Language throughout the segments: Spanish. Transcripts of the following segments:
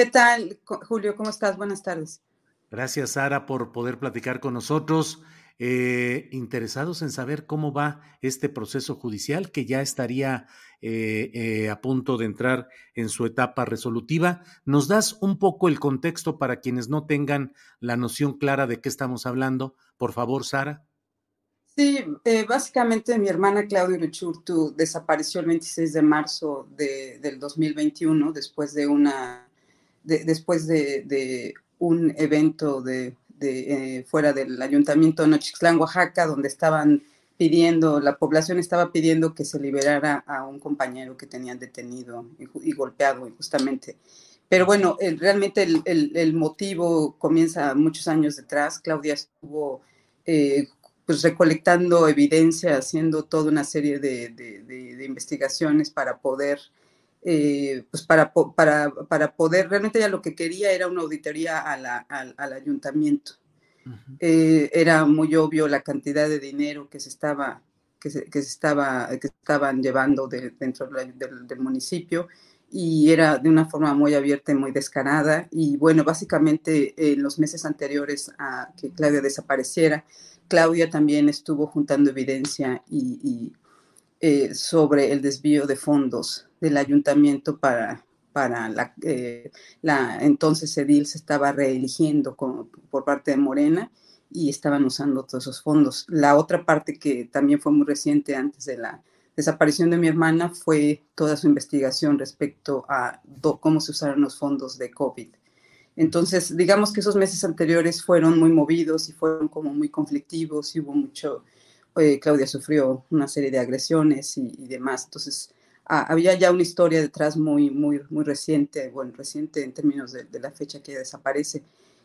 ¿Qué tal, Julio? ¿Cómo estás? Buenas tardes. Gracias, Sara, por poder platicar con nosotros. Eh, interesados en saber cómo va este proceso judicial que ya estaría eh, eh, a punto de entrar en su etapa resolutiva. ¿Nos das un poco el contexto para quienes no tengan la noción clara de qué estamos hablando? Por favor, Sara. Sí, básicamente mi hermana Claudia Luchurtu desapareció el 26 de marzo del 2021 después de una después de, un evento de, eh, fuera del ayuntamiento de Nochixtlán, Oaxaca, donde estaban pidiendo, la población estaba pidiendo que se liberara a un compañero que tenían detenido y, golpeado injustamente. Pero bueno, realmente el, motivo comienza muchos años detrás. Claudia estuvo eh, pues recolectando evidencia, haciendo toda una serie de investigaciones para poder eh, pues para, para, para, poder, realmente ya lo que quería era una auditoría al ayuntamiento. Eh, era muy obvio la cantidad de dinero que se estaba que se, que se estaba que estaban llevando dentro del, del, municipio y era de una forma muy abierta y muy descarada y bueno básicamente en los meses anteriores a que Claudia desapareciera Claudia también estuvo juntando evidencia y, eh, sobre el desvío de fondos del ayuntamiento para, para la, eh, entonces edil se estaba reeligiendo por parte de Morena y estaban usando todos esos fondos. La otra parte que también fue muy reciente antes de la desaparición de mi hermana fue toda su investigación respecto a cómo se usaron los fondos de COVID. Entonces, digamos que esos meses anteriores fueron muy movidos y fueron como muy conflictivos y hubo mucho, eh, Claudia sufrió una serie de agresiones y, y demás. Entonces, Ah, había ya una historia detrás muy, muy, muy reciente, bueno, reciente en términos de, la fecha que desaparece.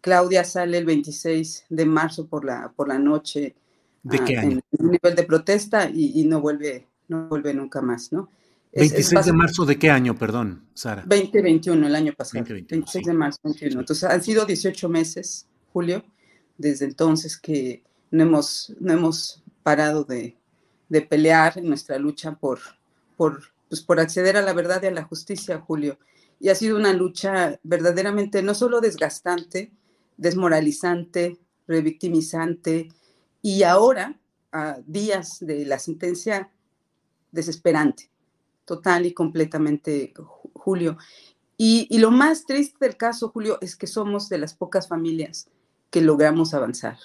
Claudia sale el 26 de marzo por la, por la noche. ¿De qué ah, año? En un nivel de protesta y, no, vuelve, no vuelve nunca más, ¿no? 26 de marzo de qué año, perdón, Sara? 2021, el año pasado. 26 de marzo, 21. Entonces han sido 18 meses, Julio, desde entonces que no hemos, no hemos parado de, de pelear en nuestra lucha por, por pues, por acceder a la verdad y a la justicia, Julio. Y ha sido una lucha verdaderamente no solo desgastante, desmoralizante, revictimizante, y ahora, a días de la sentencia, desesperante, total y completamente, Julio. Y, y, lo más triste del caso, Julio, es que somos de las pocas familias que logramos avanzar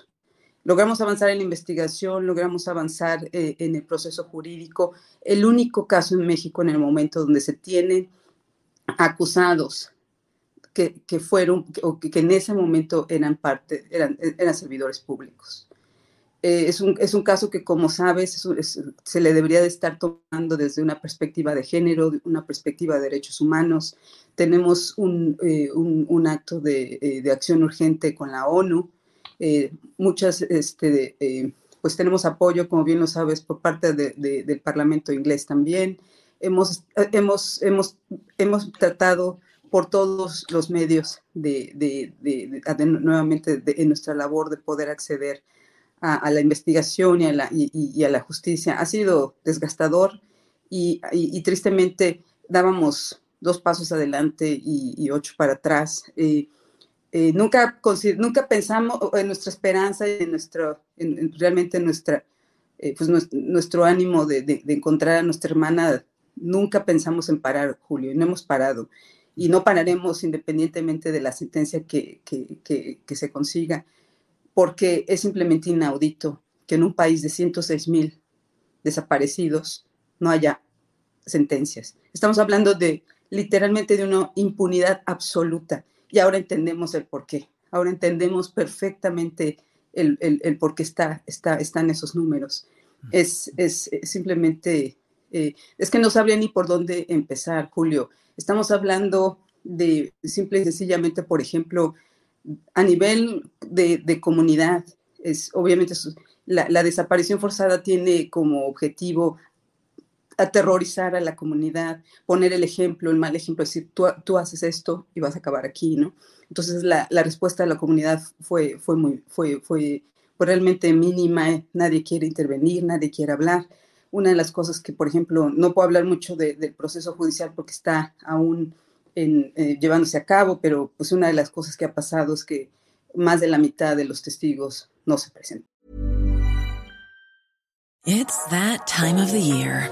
logramos avanzar en la investigación, logramos avanzar eh, en el proceso jurídico. El único caso en México en el momento donde se tienen acusados que, que fueron, o que, en ese momento eran parte, eran, eran servidores públicos. Eh, es, un, es, un, caso que, como sabes, se le debería de estar tomando desde una perspectiva de género, una perspectiva de derechos humanos. Tenemos un, eh, un, un acto de, de acción urgente con la ONU, eh, muchas, este, eh, pues tenemos apoyo, como bien lo sabes, por parte del Parlamento inglés también. Hemos, hemos, hemos, hemos tratado por todos los medios de, nuevamente en nuestra labor de poder acceder a, la investigación y a la, justicia. Ha sido desgastador y, y tristemente dábamos dos pasos adelante y, ocho para atrás. Eh, eh, nunca, nunca pensamos en nuestra esperanza en nuestro, realmente nuestra, eh, pues nuestro, ánimo de, encontrar a nuestra hermana, nunca pensamos en parar, Julio, y no hemos parado. Y no pararemos independientemente de la sentencia que, que se consiga, porque es simplemente inaudito que en un país de 106 mil desaparecidos no haya sentencias. Estamos hablando de literalmente de una impunidad absoluta y ahora entendemos el por qué. Ahora entendemos perfectamente el, el, por qué está, está, están esos números. Es, es, simplemente, eh, es que no sabría ni por dónde empezar, Julio. Estamos hablando de simple y sencillamente, por ejemplo, a nivel de, de comunidad, es obviamente la, la, desaparición forzada tiene como objetivo aterrorizar a la comunidad, poner el ejemplo, el mal ejemplo, decir, tú, tú haces esto y vas a acabar aquí, ¿no? Entonces la, la respuesta de la comunidad fue, fue, muy, fue, fue, realmente mínima, ¿eh? nadie quiere intervenir, nadie quiere hablar. Una de las cosas que, por ejemplo, no puedo hablar mucho del proceso judicial porque está aún en, eh, llevándose a cabo, pero pues una de las cosas que ha pasado es que más de la mitad de los testigos no se presentan. It's that time of the year.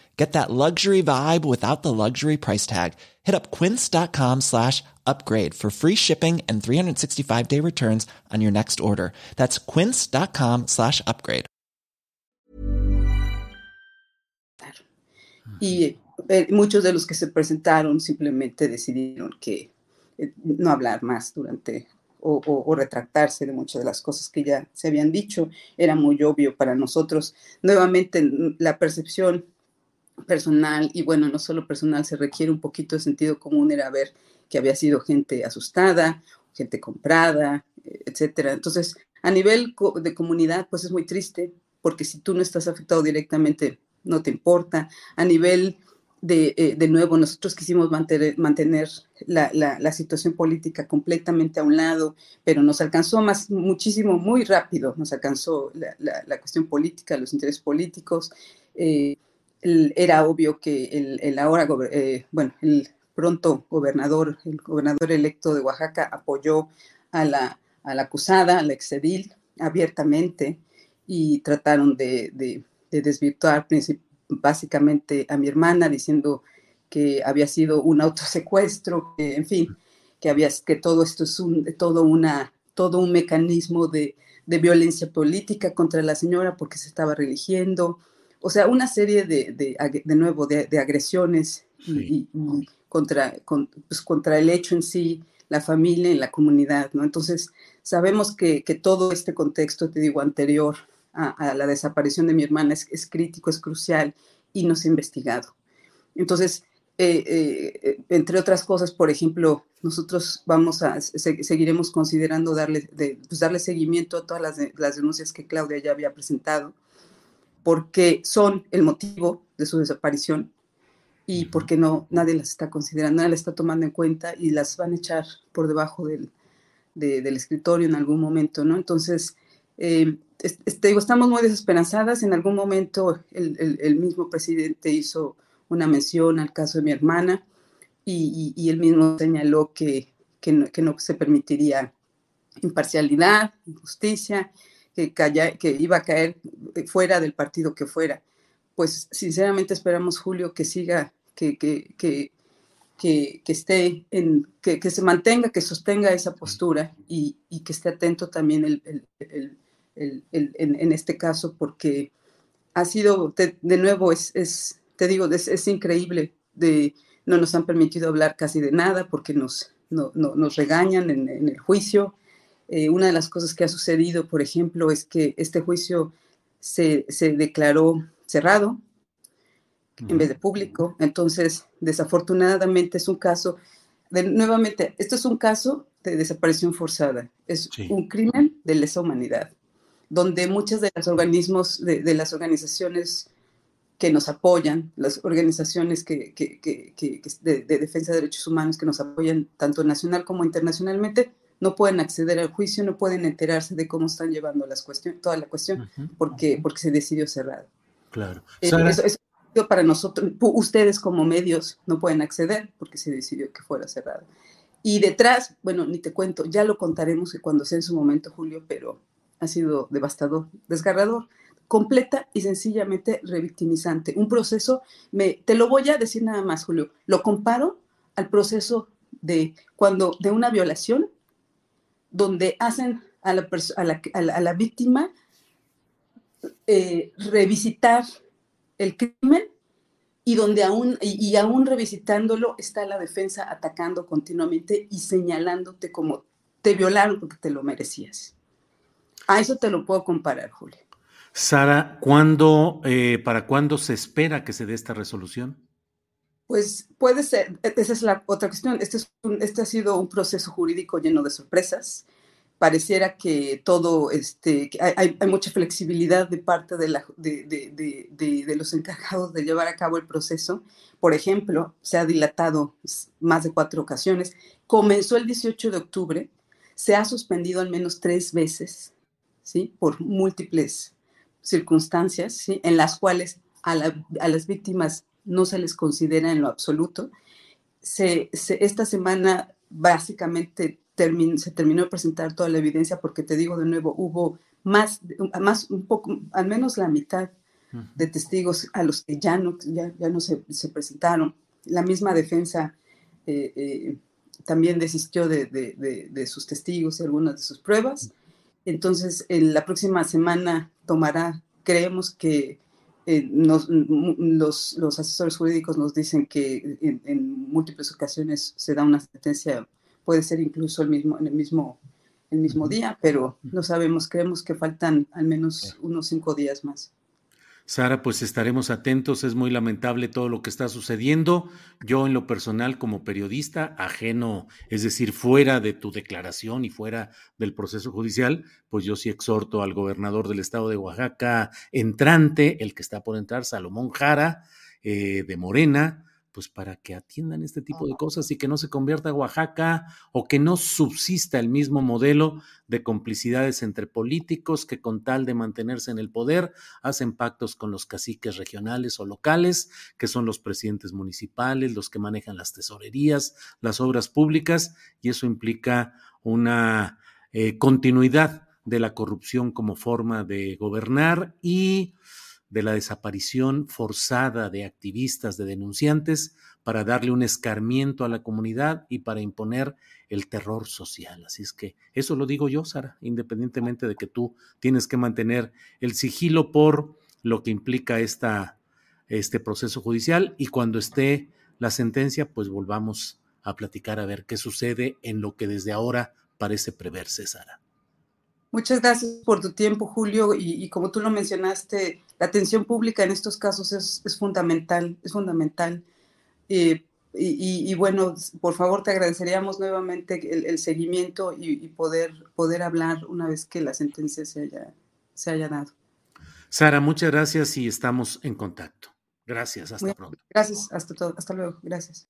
Get that luxury vibe without the luxury price tag. Hit up quince.com slash upgrade for free shipping and 365 day returns on your next order. That's quince.com slash upgrade. Y eh, muchos de los que se presentaron simplemente decidieron que eh, no hablar más durante o, o, o, retractarse de muchas de las cosas que ya se habían dicho. Era muy obvio para nosotros. Nuevamente, la percepción personal, y bueno, no solo personal, se requiere un poquito de sentido común, era ver que había sido gente asustada, gente comprada, etcétera. Entonces, a nivel de comunidad, pues es muy triste, porque si tú no estás afectado directamente, no te importa. A nivel de, eh, de nuevo, nosotros quisimos mantener, mantener la, la, situación política completamente a un lado, pero nos alcanzó más, muchísimo, muy rápido, nos alcanzó la, la cuestión política, los intereses políticos. Eh, era obvio que el, el ahora, eh, bueno, el pronto gobernador, el gobernador electo de Oaxaca apoyó a la, a la acusada, a la exedil, abiertamente y trataron de, de, desvirtuar básicamente a mi hermana diciendo que había sido un autosecuestro, que, en fin, que, había, que todo esto es un, todo, una, todo un mecanismo de, de violencia política contra la señora porque se estaba religiendo, o sea, una serie de, de, de nuevo, de, de agresiones y, contra, pues, contra el hecho en sí, la familia y la comunidad, ¿no? Entonces, sabemos que, que todo este contexto, te digo, anterior a, la desaparición de mi hermana es, es, crítico, es crucial y no se ha investigado. Entonces, eh, eh, entre otras cosas, por ejemplo, nosotros vamos a, seguiremos considerando darle, de, pues darle seguimiento a todas las, las denuncias que Claudia ya había presentado porque son el motivo de su desaparición y porque no, nadie las está considerando, nadie las está tomando en cuenta y las van a echar por debajo del, del escritorio en algún momento, ¿no? Entonces, eh, digo, estamos muy desesperanzadas. En algún momento el, el, mismo presidente hizo una mención al caso de mi hermana y, y, él mismo señaló que, que, no, que no se permitiría imparcialidad, justicia que, que iba a caer fuera del partido que fuera. Pues sinceramente esperamos, Julio, que siga, que, que, que, que, esté en, que, que, se mantenga, que sostenga esa postura y, y que esté atento también el, el, el, en, en, este caso, porque ha sido, de, de nuevo, es, es te digo, es, increíble. De, no nos han permitido hablar casi de nada porque nos, nos regañan en, el juicio. Eh, una de las cosas que ha sucedido, por ejemplo, es que este juicio se, se declaró cerrado en vez de público. Entonces, desafortunadamente es un caso, de, nuevamente, esto es un caso de desaparición forzada. Es un crimen de lesa humanidad, donde muchas de los organismos, de, las organizaciones que nos apoyan, las organizaciones que, que, que, de, defensa de derechos humanos que nos apoyan tanto nacional como internacionalmente, no pueden acceder al juicio, no pueden enterarse de cómo están llevando las cuestiones, toda la cuestión, porque, porque se decidió cerrado. Claro. Eh, para nosotros, ustedes como medios no pueden acceder porque se decidió que fuera cerrado. Y detrás, bueno, ni te cuento, ya lo contaremos cuando sea en su momento, Julio, pero ha sido devastador, desgarrador, completa y sencillamente revictimizante. Un proceso, me, te lo voy a decir nada más, Julio, lo comparo al proceso de cuando de una violación, donde hacen a la, a la, a la, víctima eh, revisitar el crimen y donde aún, y, aún revisitándolo está la defensa atacando continuamente y señalándote como te violaron porque te lo merecías. A eso te lo puedo comparar, Julio. Sara, ¿cuándo, eh, ¿para cuándo se espera que se dé esta resolución? Pues puede ser, esa es la otra cuestión. Este, es este ha sido un proceso jurídico lleno de sorpresas pareciera que todo, este, hay, mucha flexibilidad de parte de, los encargados de llevar a cabo el proceso. Por ejemplo, se ha dilatado más de cuatro ocasiones. Comenzó el 18 de octubre, se ha suspendido al menos tres veces, ¿sí? Por múltiples circunstancias, ¿sí? En las cuales a, las víctimas no se les considera en lo absoluto. Se, esta semana básicamente se terminó de presentar toda la evidencia porque te digo de nuevo, hubo más, más un poco, al menos la mitad de testigos a los que ya no, ya, no se, se presentaron. La misma defensa eh, eh, también desistió de, de, de, sus testigos y algunas de sus pruebas. Entonces, en la próxima semana tomará, creemos que eh, nos, los, los, asesores jurídicos nos dicen que en, en, múltiples ocasiones se da una sentencia puede ser incluso el mismo, en el mismo, el mismo día, pero no sabemos, creemos que faltan al menos unos cinco días más. Sara, pues estaremos atentos. Es muy lamentable todo lo que está sucediendo. Yo en lo personal como periodista, ajeno, es decir, fuera de tu declaración y fuera del proceso judicial, pues yo sí exhorto al gobernador del estado de Oaxaca entrante, el que está por entrar, Salomón Jara, eh, de Morena, pues para que atiendan este tipo de cosas y que no se convierta Oaxaca o que no subsista el mismo modelo de complicidades entre políticos que con tal de mantenerse en el poder hacen pactos con los caciques regionales o locales, que son los presidentes municipales, los que manejan las tesorerías, las obras públicas, y eso implica una eh, continuidad de la corrupción como forma de gobernar y de la desaparición forzada de activistas, de denunciantes, para darle un escarmiento a la comunidad y para imponer el terror social. Así es que eso lo digo yo, Sara, independientemente de que tú tienes que mantener el sigilo por lo que implica esta, este proceso judicial y cuando esté la sentencia, pues volvamos a platicar a ver qué sucede en lo que desde ahora parece preverse, Sara. Muchas gracias por tu tiempo, Julio. Y, como tú lo mencionaste, la atención pública en estos casos es, fundamental, es fundamental. Eh, y, bueno, por favor, te agradeceríamos nuevamente el, seguimiento y, poder, poder hablar una vez que la sentencia se haya, se haya dado. Sara, muchas gracias y estamos en contacto. Gracias, hasta pronto. Gracias, hasta, todo, hasta luego. Gracias.